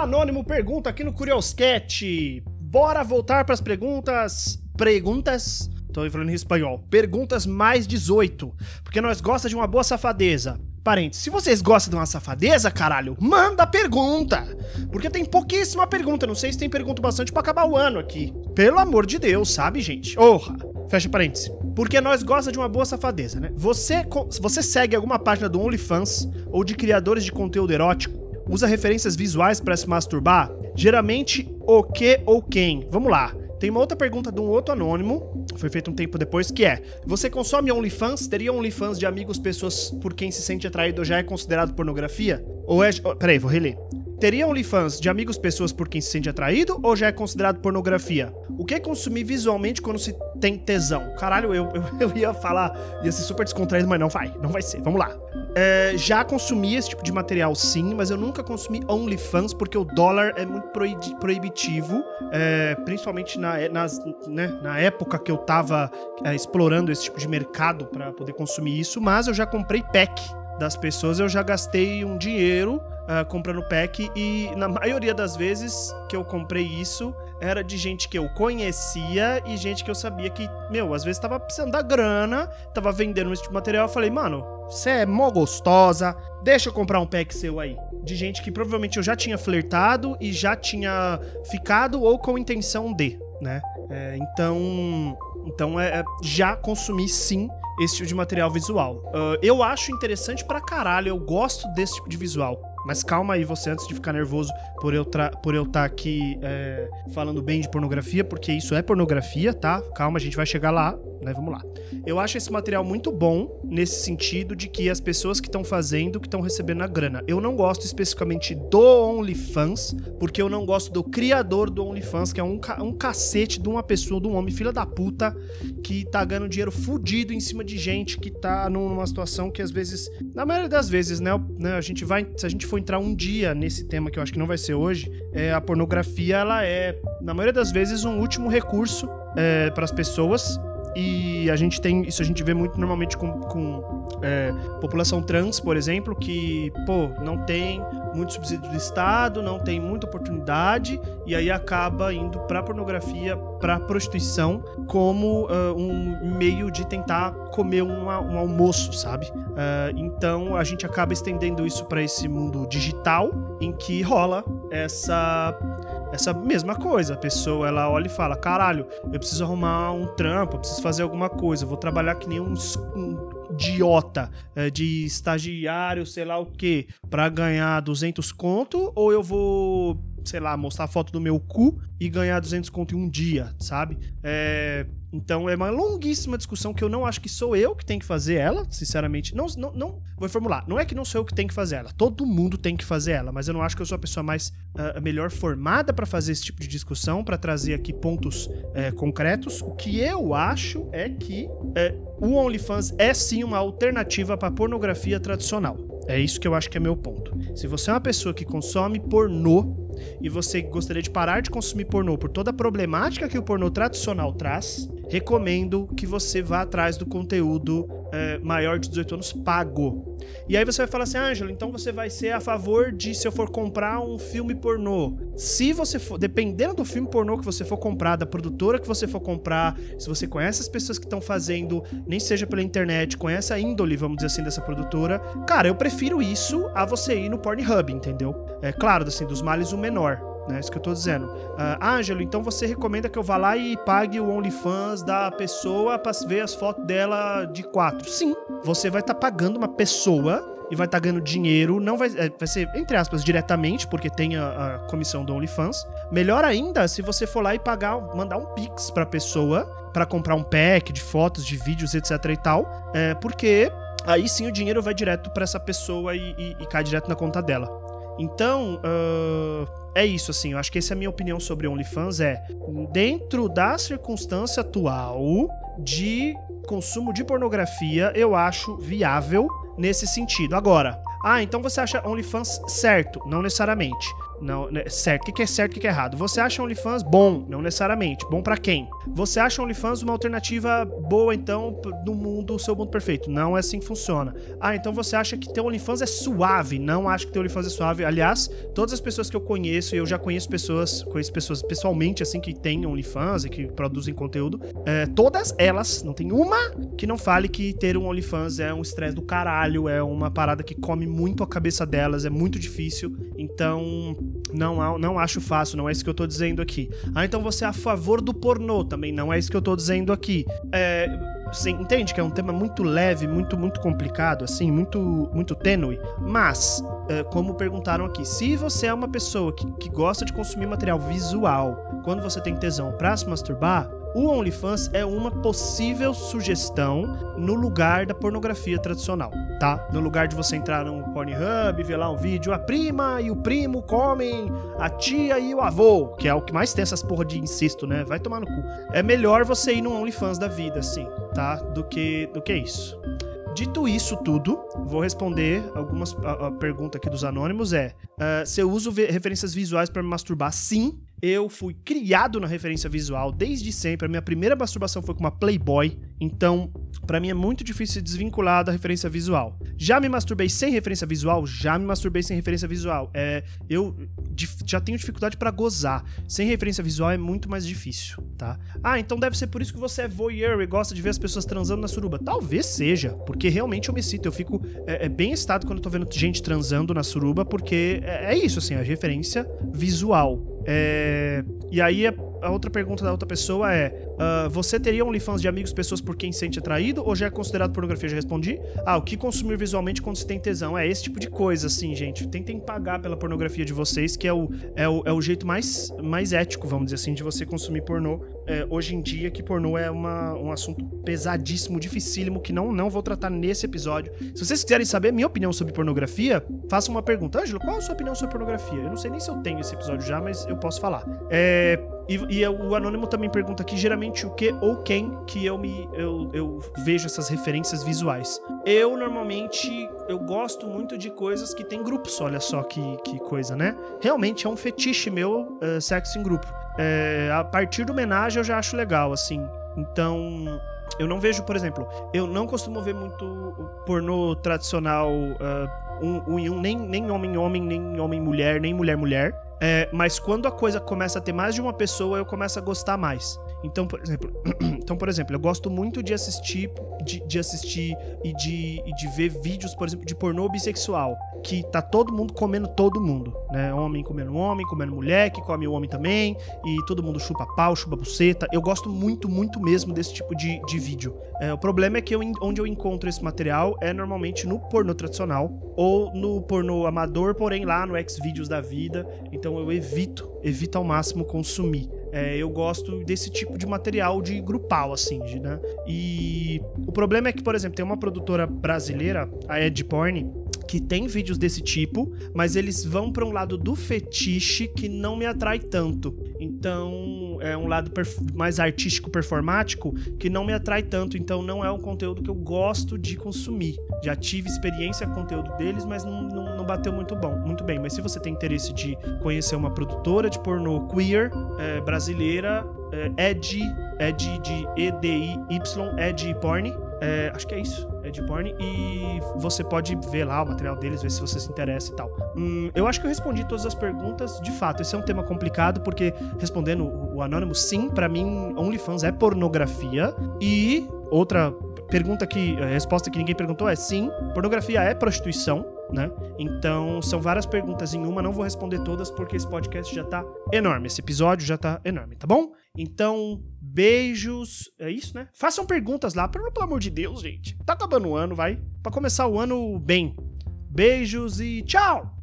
Anônimo pergunta aqui no Curioscat. Bora voltar para as perguntas. Perguntas. Tô falando em espanhol. Perguntas mais 18. Porque nós gosta de uma boa safadeza. Parentes, se vocês gostam de uma safadeza, caralho, manda pergunta. Porque tem pouquíssima pergunta. Não sei se tem pergunta bastante para acabar o ano aqui. Pelo amor de Deus, sabe, gente? Orra. Fecha parênteses. Porque nós gosta de uma boa safadeza, né? Você, você segue alguma página do OnlyFans ou de criadores de conteúdo erótico? Usa referências visuais para se masturbar? Geralmente, o que ou quem? Vamos lá. Tem uma outra pergunta de um outro anônimo, foi feito um tempo depois, que é: Você consome OnlyFans? Teria OnlyFans de amigos, pessoas por quem se sente atraído já é considerado pornografia? Ou é. Oh, peraí, vou reler. Teria OnlyFans de amigos, pessoas por quem se sente atraído ou já é considerado pornografia? O que é consumir visualmente quando se tem tesão? Caralho, eu, eu, eu ia falar, ia ser super descontraído, mas não vai, não vai ser. Vamos lá. É, já consumi esse tipo de material sim, mas eu nunca consumi OnlyFans porque o dólar é muito proibitivo, é, principalmente na, é, nas, né, na época que eu tava é, explorando esse tipo de mercado para poder consumir isso, mas eu já comprei pack das pessoas, eu já gastei um dinheiro uh, comprando pack e na maioria das vezes que eu comprei isso era de gente que eu conhecia e gente que eu sabia que, meu, às vezes tava precisando da grana, tava vendendo esse tipo de material. Eu falei, mano, você é mó gostosa, deixa eu comprar um pack seu aí. De gente que provavelmente eu já tinha flertado e já tinha ficado ou com intenção de, né? É, então, então é, é já consumi sim esse tipo de material visual. Uh, eu acho interessante pra caralho, eu gosto desse tipo de visual. Mas calma aí você antes de ficar nervoso por eu estar tá aqui é, falando bem de pornografia, porque isso é pornografia, tá? Calma, a gente vai chegar lá, né? Vamos lá. Eu acho esse material muito bom nesse sentido de que as pessoas que estão fazendo, que estão recebendo a grana. Eu não gosto especificamente do OnlyFans, porque eu não gosto do criador do OnlyFans, que é um, ca um cacete de uma pessoa, de um homem filha da puta, que tá ganhando dinheiro fudido em cima de gente que tá numa situação que às vezes, na maioria das vezes, né, né a gente vai, se a gente for entrar um dia nesse tema que eu acho que não vai ser hoje, é, a pornografia ela é, na maioria das vezes, um último recurso é, para as pessoas e a gente tem. Isso a gente vê muito normalmente com, com é, população trans, por exemplo, que, pô, não tem muito subsídio do Estado, não tem muita oportunidade, e aí acaba indo pra pornografia, pra prostituição, como uh, um meio de tentar comer uma, um almoço, sabe? Uh, então a gente acaba estendendo isso para esse mundo digital, em que rola essa essa mesma coisa. A pessoa ela olha e fala: caralho, eu preciso arrumar um trampo, eu preciso fazer alguma coisa, vou trabalhar que nem um, um idiota é, de estagiário, sei lá o que, para ganhar 200 conto, ou eu vou, sei lá, mostrar foto do meu cu e ganhar 200 conto em um dia, sabe? É então é uma longuíssima discussão que eu não acho que sou eu que tenho que fazer ela, sinceramente. Não, não, não vou formular. Não é que não sou eu que tenho que fazer ela. Todo mundo tem que fazer ela, mas eu não acho que eu sou a pessoa mais uh, melhor formada para fazer esse tipo de discussão, para trazer aqui pontos uh, concretos. O que eu acho é que uh, o OnlyFans é sim uma alternativa para pornografia tradicional. É isso que eu acho que é meu ponto. Se você é uma pessoa que consome pornô e você gostaria de parar de consumir pornô por toda a problemática que o pornô tradicional traz, recomendo que você vá atrás do conteúdo é, maior de 18 anos pago. E aí você vai falar assim, Ângelo, então você vai ser a favor de se eu for comprar um filme pornô. Se você for, dependendo do filme pornô que você for comprar, da produtora que você for comprar, se você conhece as pessoas que estão fazendo, nem seja pela internet, conhece a índole, vamos dizer assim, dessa produtora, cara, eu prefiro isso a você ir no Pornhub, entendeu? É claro, assim, dos males o menor né? Isso que eu tô dizendo. Uh, Ângelo, então você recomenda que eu vá lá e pague o OnlyFans da pessoa para ver as fotos dela de quatro? Sim. Você vai estar tá pagando uma pessoa e vai estar tá ganhando dinheiro, não vai, é, vai ser, entre aspas, diretamente, porque tem a, a, comissão do OnlyFans. Melhor ainda se você for lá e pagar, mandar um Pix pra pessoa para comprar um pack de fotos, de vídeos, etc e tal, é, porque aí sim o dinheiro vai direto para essa pessoa e, e, e, cai direto na conta dela. Então, uh, é isso, assim. Eu acho que essa é a minha opinião sobre OnlyFans. É dentro da circunstância atual de consumo de pornografia, eu acho viável nesse sentido. Agora, ah, então você acha OnlyFans certo? Não necessariamente. Não, né, certo. O que é certo o que é errado? Você acha OnlyFans bom? Não necessariamente. Bom para quem? Você acha OnlyFans uma alternativa boa, então, no mundo, seu mundo perfeito? Não é assim que funciona. Ah, então você acha que ter OnlyFans é suave? Não acho que ter OnlyFans é suave. Aliás, todas as pessoas que eu conheço, e eu já conheço pessoas, conheço pessoas pessoalmente, assim, que têm OnlyFans e que produzem conteúdo, é, todas elas, não tem uma que não fale que ter um OnlyFans é um estresse do caralho, é uma parada que come muito a cabeça delas, é muito difícil. Então, não, não acho fácil, não é isso que eu tô dizendo aqui. Ah, então você é a favor do pornô também, não é isso que eu tô dizendo aqui. É, você entende que é um tema muito leve, muito, muito complicado, assim, muito, muito tênue. Mas, é, como perguntaram aqui, se você é uma pessoa que, que gosta de consumir material visual, quando você tem tesão pra se masturbar, o OnlyFans é uma possível sugestão no lugar da pornografia tradicional, tá? No lugar de você entrar no Pornhub, ver lá um vídeo, a prima e o primo comem a tia e o avô, que é o que mais tem essas porra de incesto, né? Vai tomar no cu. É melhor você ir no OnlyFans da vida, assim, tá? Do que, do que isso. Dito isso tudo, vou responder algumas a, a pergunta aqui dos anônimos é: uh, se eu uso referências visuais para me masturbar? Sim, eu fui criado na referência visual desde sempre. A minha primeira masturbação foi com uma Playboy. Então, para mim é muito difícil se desvincular da referência visual. Já me masturbei sem referência visual? Já me masturbei sem referência visual. É, eu já tenho dificuldade para gozar. Sem referência visual é muito mais difícil, tá? Ah, então deve ser por isso que você é voyeur e gosta de ver as pessoas transando na suruba. Talvez seja, porque realmente eu me sinto. Eu fico é, é bem excitado quando eu tô vendo gente transando na suruba, porque é, é isso, assim, a referência visual. É, e aí a outra pergunta da outra pessoa é: uh, você teria OnlyFans de amigos, pessoas por quem se sente atraído ou já é considerado pornografia? Já respondi. Ah, o que consumir visualmente quando se tem tesão? É esse tipo de coisa, assim, gente. Tentem pagar pela pornografia de vocês, que é o, é o, é o jeito mais, mais ético, vamos dizer assim, de você consumir pornô. É, hoje em dia, que pornô é uma, um assunto pesadíssimo, dificílimo, que não, não vou tratar nesse episódio. Se vocês quiserem saber minha opinião sobre pornografia, façam uma pergunta. Ângelo, qual é a sua opinião sobre pornografia? Eu não sei nem se eu tenho esse episódio já, mas eu posso falar. É e, e, o Anônimo também pergunta aqui, geralmente, o que ou quem que eu me eu, eu vejo essas referências visuais. Eu, normalmente, eu gosto muito de coisas que tem grupos, olha só que, que coisa, né? Realmente é um fetiche meu uh, sexo em grupo. É, a partir do homenagem eu já acho legal, assim. Então, eu não vejo, por exemplo, eu não costumo ver muito pornô tradicional uh, um, um um, nem, nem homem-homem, nem homem-mulher, nem mulher-mulher. É, mas quando a coisa começa a ter mais de uma pessoa, eu começo a gostar mais. Então, por exemplo, então, por exemplo, eu gosto muito de assistir, de, de assistir e de, e de ver vídeos, por exemplo, de pornô bissexual, que tá todo mundo comendo todo mundo, né? Homem comendo homem, comendo mulher, que come o homem também, e todo mundo chupa pau, chupa buceta. Eu gosto muito, muito mesmo desse tipo de, de vídeo. É, o problema é que eu, onde eu encontro esse material é normalmente no pornô tradicional ou no pornô amador, porém lá no Xvideos da vida. Então eu evito, evito ao máximo consumir. É, eu gosto desse tipo de material de grupal, assim, de, né? E o problema é que, por exemplo, tem uma produtora brasileira, a Ed Porn, que tem vídeos desse tipo, mas eles vão para um lado do fetiche que não me atrai tanto. Então, é um lado mais artístico, performático, que não me atrai tanto. Então, não é um conteúdo que eu gosto de consumir. Já tive experiência com conteúdo deles, mas não, não, não, bateu muito bom, muito bem. Mas se você tem interesse de conhecer uma produtora de pornô queer é, brasileira, é Ed, Ed de E-D-I-Y, Ed Porn, é, acho que é isso, é de porn. E você pode ver lá o material deles, ver se você se interessa e tal. Hum, eu acho que eu respondi todas as perguntas. De fato, esse é um tema complicado, porque respondendo o anônimo, sim, para mim, OnlyFans é pornografia. E outra pergunta que. A resposta que ninguém perguntou é sim, pornografia é prostituição. Né? Então, são várias perguntas em uma, não vou responder todas porque esse podcast já tá enorme, esse episódio já tá enorme, tá bom? Então, Beijos. É isso, né? Façam perguntas lá, pelo, amor de Deus, gente. Tá acabando o ano, vai. Para começar o ano bem. Beijos e tchau!